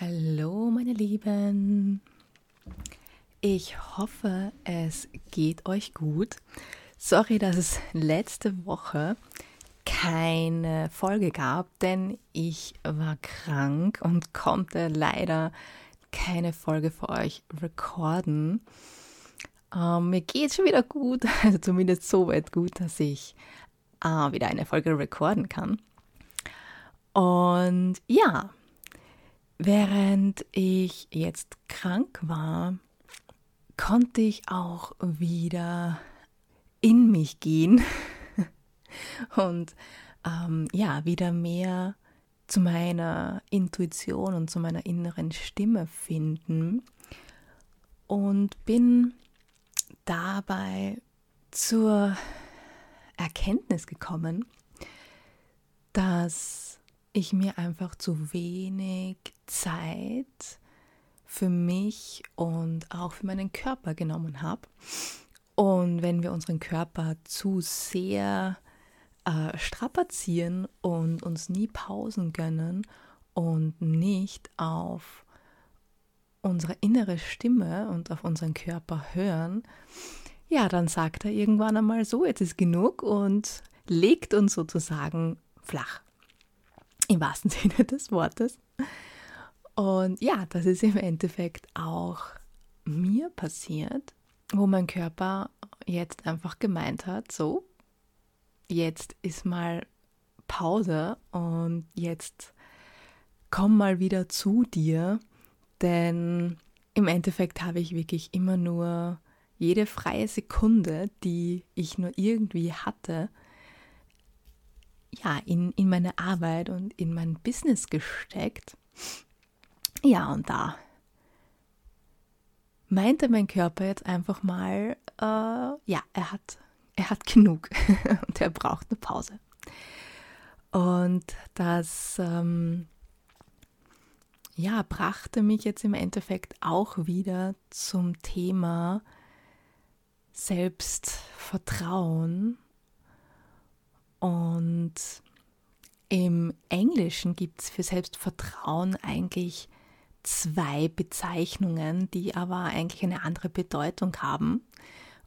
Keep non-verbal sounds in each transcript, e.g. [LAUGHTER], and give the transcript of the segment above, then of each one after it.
Hallo meine Lieben. Ich hoffe, es geht euch gut. Sorry, dass es letzte Woche keine Folge gab, denn ich war krank und konnte leider keine Folge für euch recorden. Ähm, mir geht schon wieder gut, [LAUGHS] also zumindest so weit gut, dass ich äh, wieder eine Folge recorden kann. Und ja, Während ich jetzt krank war, konnte ich auch wieder in mich gehen [LAUGHS] und ähm, ja, wieder mehr zu meiner Intuition und zu meiner inneren Stimme finden und bin dabei zur Erkenntnis gekommen, dass ich mir einfach zu wenig Zeit für mich und auch für meinen Körper genommen habe. Und wenn wir unseren Körper zu sehr äh, strapazieren und uns nie Pausen gönnen und nicht auf unsere innere Stimme und auf unseren Körper hören, ja, dann sagt er irgendwann einmal so, jetzt ist genug und legt uns sozusagen flach im wahrsten [LAUGHS] Sinne des Wortes. Und ja, das ist im Endeffekt auch mir passiert, wo mein Körper jetzt einfach gemeint hat, so, jetzt ist mal Pause und jetzt komm mal wieder zu dir, denn im Endeffekt habe ich wirklich immer nur jede freie Sekunde, die ich nur irgendwie hatte, ja, in, in meine Arbeit und in mein Business gesteckt. Ja, und da. Meinte mein Körper jetzt einfach mal, äh, ja, er hat, er hat genug. [LAUGHS] Und er braucht eine Pause. Und das, ähm, ja, brachte mich jetzt im Endeffekt auch wieder zum Thema Selbstvertrauen. Und im Englischen gibt es für Selbstvertrauen eigentlich zwei Bezeichnungen, die aber eigentlich eine andere Bedeutung haben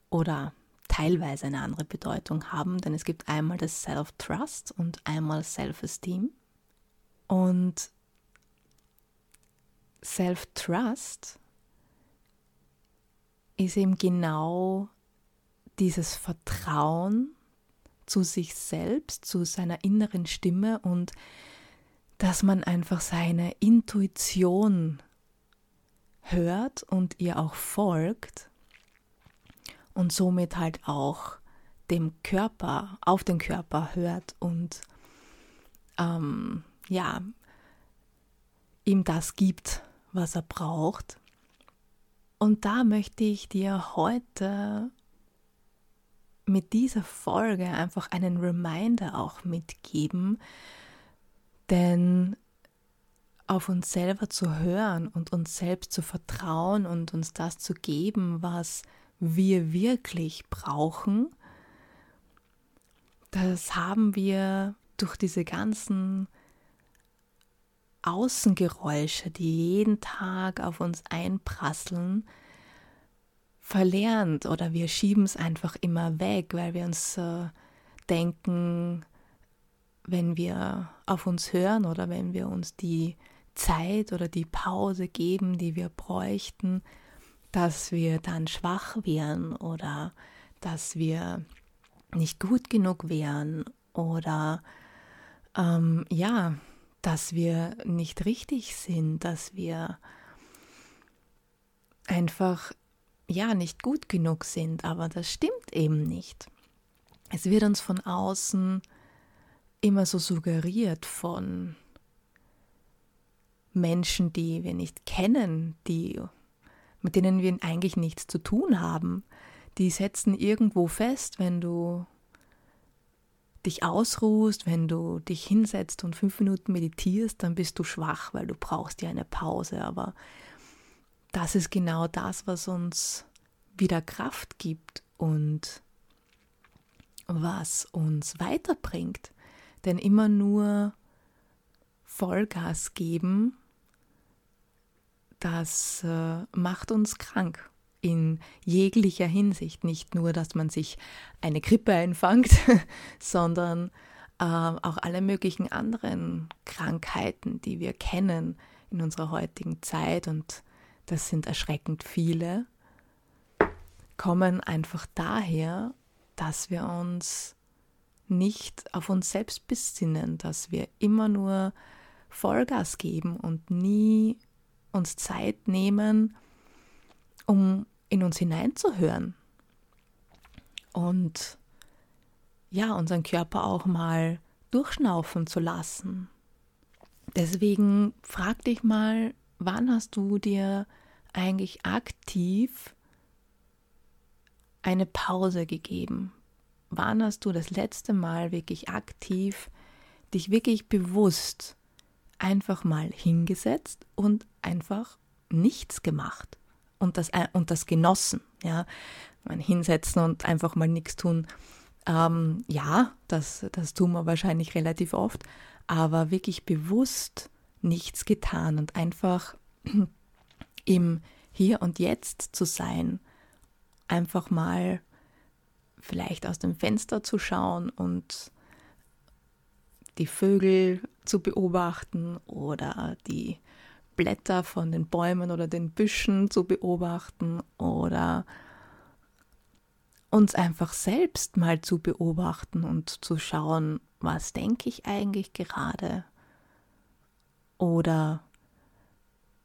oder teilweise eine andere Bedeutung haben, denn es gibt einmal das Self-Trust und einmal Self-Esteem. Und Self-Trust ist eben genau dieses Vertrauen zu sich selbst, zu seiner inneren Stimme und dass man einfach seine Intuition hört und ihr auch folgt und somit halt auch dem Körper, auf den Körper hört und ähm, ja, ihm das gibt, was er braucht. Und da möchte ich dir heute mit dieser Folge einfach einen Reminder auch mitgeben, denn auf uns selber zu hören und uns selbst zu vertrauen und uns das zu geben, was wir wirklich brauchen, das haben wir durch diese ganzen Außengeräusche, die jeden Tag auf uns einprasseln, verlernt oder wir schieben es einfach immer weg, weil wir uns äh, denken, wenn wir auf uns hören oder wenn wir uns die Zeit oder die Pause geben, die wir bräuchten, dass wir dann schwach wären oder dass wir nicht gut genug wären oder ähm, ja, dass wir nicht richtig sind, dass wir einfach ja nicht gut genug sind, aber das stimmt eben nicht. Es wird uns von außen immer so suggeriert von Menschen, die wir nicht kennen, die mit denen wir eigentlich nichts zu tun haben. Die setzen irgendwo fest, wenn du dich ausruhst, wenn du dich hinsetzt und fünf Minuten meditierst, dann bist du schwach, weil du brauchst ja eine Pause. Aber das ist genau das, was uns wieder Kraft gibt und was uns weiterbringt. Denn immer nur Vollgas geben das äh, macht uns krank in jeglicher Hinsicht. Nicht nur, dass man sich eine Grippe einfangt, [LAUGHS] sondern äh, auch alle möglichen anderen Krankheiten, die wir kennen in unserer heutigen Zeit, und das sind erschreckend viele, kommen einfach daher, dass wir uns nicht auf uns selbst besinnen, dass wir immer nur Vollgas geben und nie uns Zeit nehmen, um in uns hineinzuhören und ja, unseren Körper auch mal durchschnaufen zu lassen. Deswegen frag dich mal, wann hast du dir eigentlich aktiv eine Pause gegeben? Wann hast du das letzte Mal wirklich aktiv dich wirklich bewusst einfach mal hingesetzt und einfach nichts gemacht und das, und das genossen. Ja, man hinsetzen und einfach mal nichts tun. Ähm, ja, das, das tun wir wahrscheinlich relativ oft, aber wirklich bewusst nichts getan und einfach [CLEARS THROAT] im Hier und Jetzt zu sein, einfach mal vielleicht aus dem Fenster zu schauen und die Vögel zu beobachten oder die Blätter von den Bäumen oder den Büschen zu beobachten oder uns einfach selbst mal zu beobachten und zu schauen, was denke ich eigentlich gerade? Oder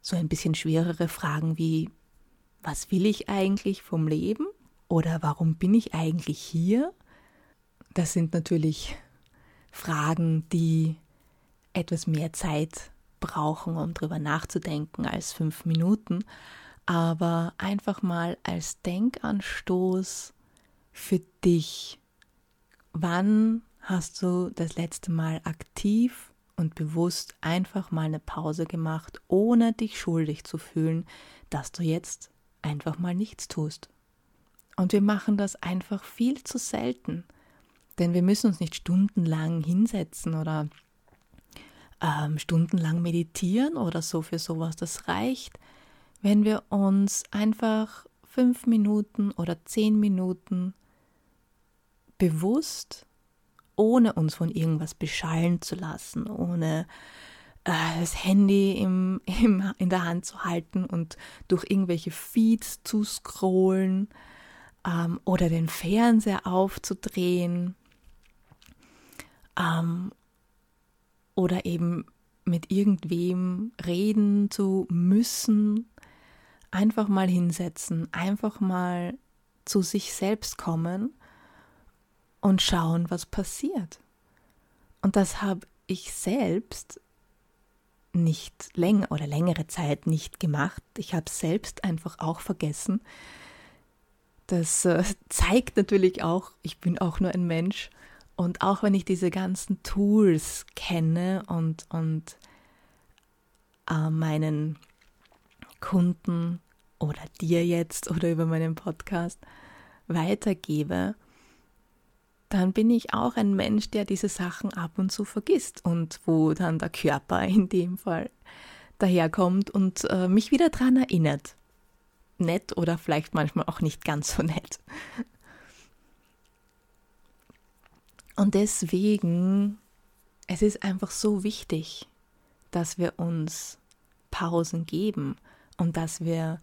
so ein bisschen schwerere Fragen wie, was will ich eigentlich vom Leben? Oder warum bin ich eigentlich hier? Das sind natürlich Fragen, die etwas mehr Zeit brauchen, um darüber nachzudenken als fünf Minuten, aber einfach mal als Denkanstoß für dich. Wann hast du das letzte Mal aktiv und bewusst einfach mal eine Pause gemacht, ohne dich schuldig zu fühlen, dass du jetzt einfach mal nichts tust? Und wir machen das einfach viel zu selten. Denn wir müssen uns nicht stundenlang hinsetzen oder ähm, stundenlang meditieren oder so für sowas. Das reicht, wenn wir uns einfach fünf Minuten oder zehn Minuten bewusst, ohne uns von irgendwas beschallen zu lassen, ohne äh, das Handy im, im, in der Hand zu halten und durch irgendwelche Feeds zu scrollen ähm, oder den Fernseher aufzudrehen ähm, oder eben mit irgendwem reden zu müssen, einfach mal hinsetzen, einfach mal zu sich selbst kommen und schauen, was passiert. Und das habe ich selbst nicht länger oder längere Zeit nicht gemacht. Ich habe selbst einfach auch vergessen. Das äh, [LAUGHS] zeigt natürlich auch, ich bin auch nur ein Mensch und auch wenn ich diese ganzen Tools kenne und, und äh, meinen Kunden oder dir jetzt oder über meinen Podcast weitergebe, dann bin ich auch ein Mensch, der diese Sachen ab und zu vergisst und wo dann der Körper [LAUGHS] in dem Fall daherkommt und äh, mich wieder daran erinnert. Nett oder vielleicht manchmal auch nicht ganz so nett. Und deswegen, es ist einfach so wichtig, dass wir uns Pausen geben und dass wir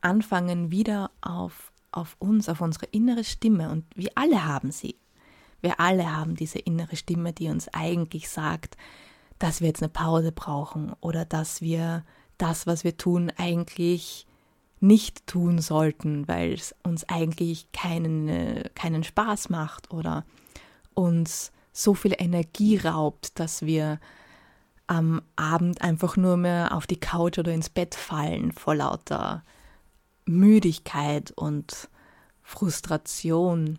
anfangen, wieder auf, auf uns, auf unsere innere Stimme, und wir alle haben sie. Wir alle haben diese innere Stimme, die uns eigentlich sagt, dass wir jetzt eine Pause brauchen oder dass wir das, was wir tun, eigentlich nicht tun sollten, weil es uns eigentlich keinen, keinen Spaß macht oder uns so viel Energie raubt, dass wir am Abend einfach nur mehr auf die Couch oder ins Bett fallen vor lauter Müdigkeit und Frustration.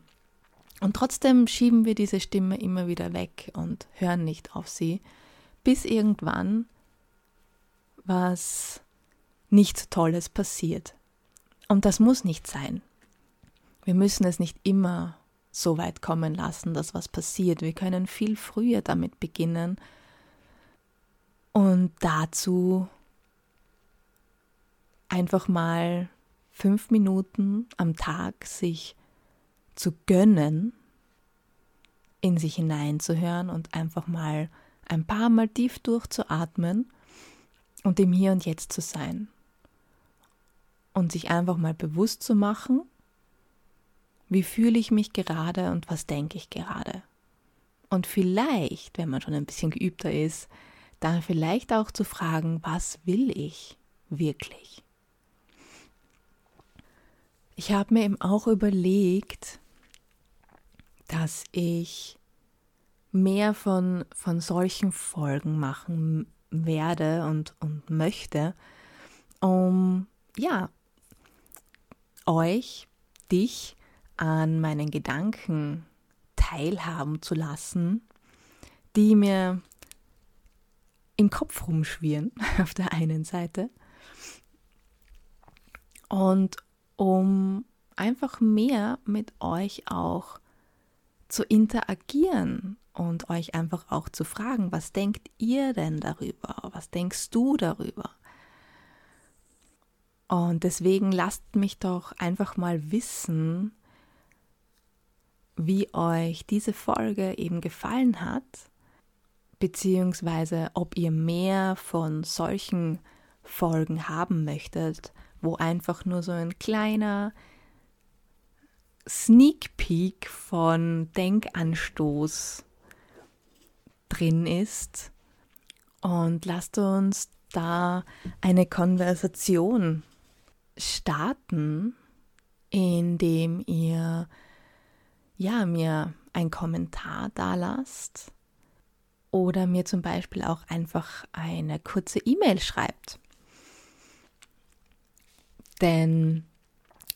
Und trotzdem schieben wir diese Stimme immer wieder weg und hören nicht auf sie, bis irgendwann was nichts Tolles passiert. Und das muss nicht sein. Wir müssen es nicht immer so weit kommen lassen, dass was passiert. Wir können viel früher damit beginnen und dazu einfach mal fünf Minuten am Tag sich zu gönnen, in sich hineinzuhören und einfach mal ein paar Mal tief durchzuatmen und im Hier und Jetzt zu sein. Und sich einfach mal bewusst zu machen, wie fühle ich mich gerade und was denke ich gerade. Und vielleicht, wenn man schon ein bisschen geübter ist, dann vielleicht auch zu fragen, was will ich wirklich? Ich habe mir eben auch überlegt, dass ich mehr von, von solchen Folgen machen werde und, und möchte, um ja, euch, dich an meinen Gedanken teilhaben zu lassen, die mir im Kopf rumschwirren [LAUGHS] auf der einen Seite und um einfach mehr mit euch auch zu interagieren und euch einfach auch zu fragen, was denkt ihr denn darüber? Was denkst du darüber? Und deswegen lasst mich doch einfach mal wissen, wie euch diese Folge eben gefallen hat, beziehungsweise ob ihr mehr von solchen Folgen haben möchtet, wo einfach nur so ein kleiner Sneak Peek von Denkanstoß drin ist. Und lasst uns da eine Konversation starten, indem ihr ja mir einen Kommentar da lasst oder mir zum Beispiel auch einfach eine kurze E-Mail schreibt. Denn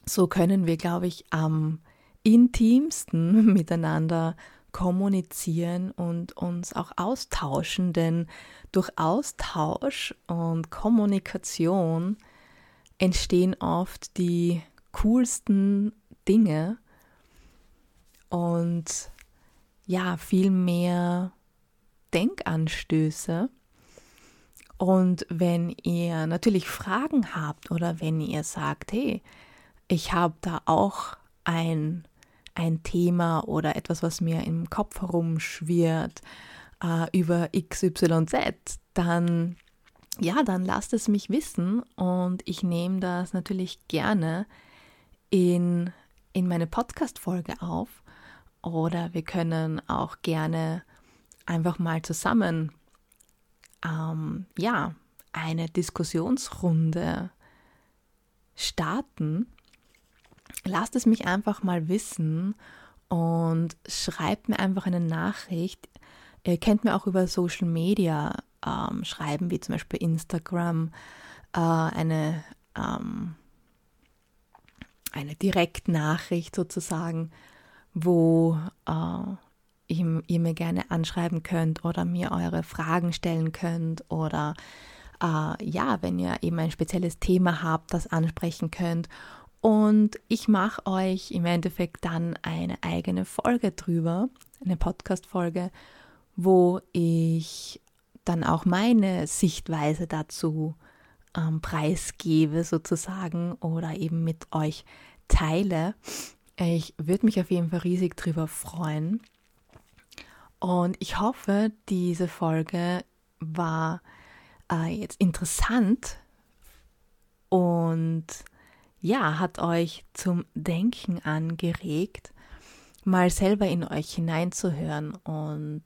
so können wir, glaube ich, am intimsten [LAUGHS] miteinander kommunizieren und uns auch austauschen, denn durch Austausch und Kommunikation entstehen oft die coolsten Dinge und ja, viel mehr Denkanstöße. Und wenn ihr natürlich Fragen habt oder wenn ihr sagt, hey, ich habe da auch ein, ein Thema oder etwas, was mir im Kopf herumschwirrt äh, über XYZ, dann ja, dann lasst es mich wissen und ich nehme das natürlich gerne in, in meine Podcast-Folge auf. Oder wir können auch gerne einfach mal zusammen ähm, ja, eine Diskussionsrunde starten. Lasst es mich einfach mal wissen und schreibt mir einfach eine Nachricht. Ihr könnt mir auch über Social Media ähm, schreiben, wie zum Beispiel Instagram, äh, eine, ähm, eine Direktnachricht sozusagen, wo äh, ihr, ihr, mir gerne anschreiben könnt oder mir eure Fragen stellen könnt oder äh, ja, wenn ihr eben ein spezielles Thema habt, das ansprechen könnt. Und ich mache euch im Endeffekt dann eine eigene Folge drüber, eine Podcast-Folge, wo ich dann auch meine Sichtweise dazu ähm, preisgebe sozusagen oder eben mit euch teile. Ich würde mich auf jeden Fall riesig drüber freuen. Und ich hoffe, diese Folge war äh, jetzt interessant und ja, hat euch zum Denken angeregt, mal selber in euch hineinzuhören und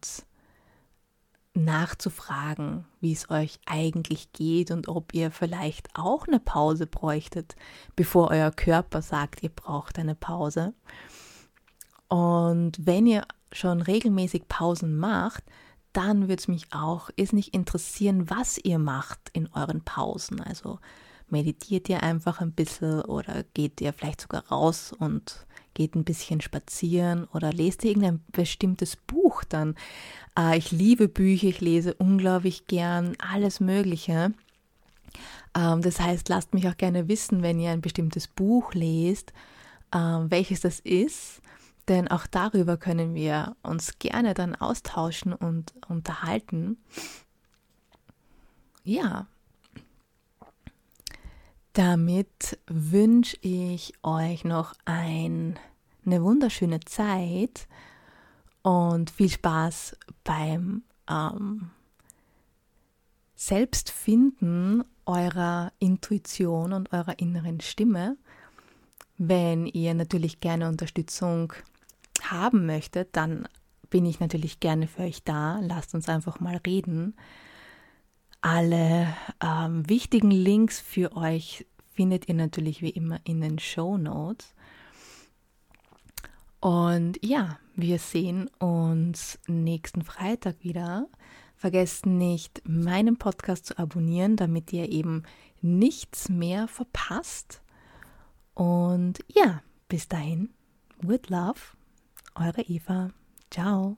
nachzufragen, wie es euch eigentlich geht und ob ihr vielleicht auch eine Pause bräuchtet, bevor euer Körper sagt, ihr braucht eine Pause. Und wenn ihr schon regelmäßig Pausen macht, dann würde es mich auch ist nicht interessieren, was ihr macht in euren Pausen. Also meditiert ihr einfach ein bisschen oder geht ihr vielleicht sogar raus und geht ein bisschen spazieren oder lest irgendein bestimmtes Buch dann. Äh, ich liebe Bücher, ich lese unglaublich gern alles Mögliche. Ähm, das heißt, lasst mich auch gerne wissen, wenn ihr ein bestimmtes Buch lest, äh, welches das ist. Denn auch darüber können wir uns gerne dann austauschen und unterhalten. Ja, Damit wünsche ich euch noch ein, eine wunderschöne Zeit und viel Spaß beim ähm, Selbstfinden eurer Intuition und eurer inneren Stimme. Wenn ihr natürlich gerne Unterstützung haben möchtet, dann bin ich natürlich gerne für euch da. Lasst uns einfach mal reden. Alle ähm, wichtigen Links für euch findet ihr natürlich wie immer in den Show Notes. Und ja, wir sehen uns nächsten Freitag wieder. Vergesst nicht, meinen Podcast zu abonnieren, damit ihr eben nichts mehr verpasst. Und ja, bis dahin, with love, eure Eva. Ciao.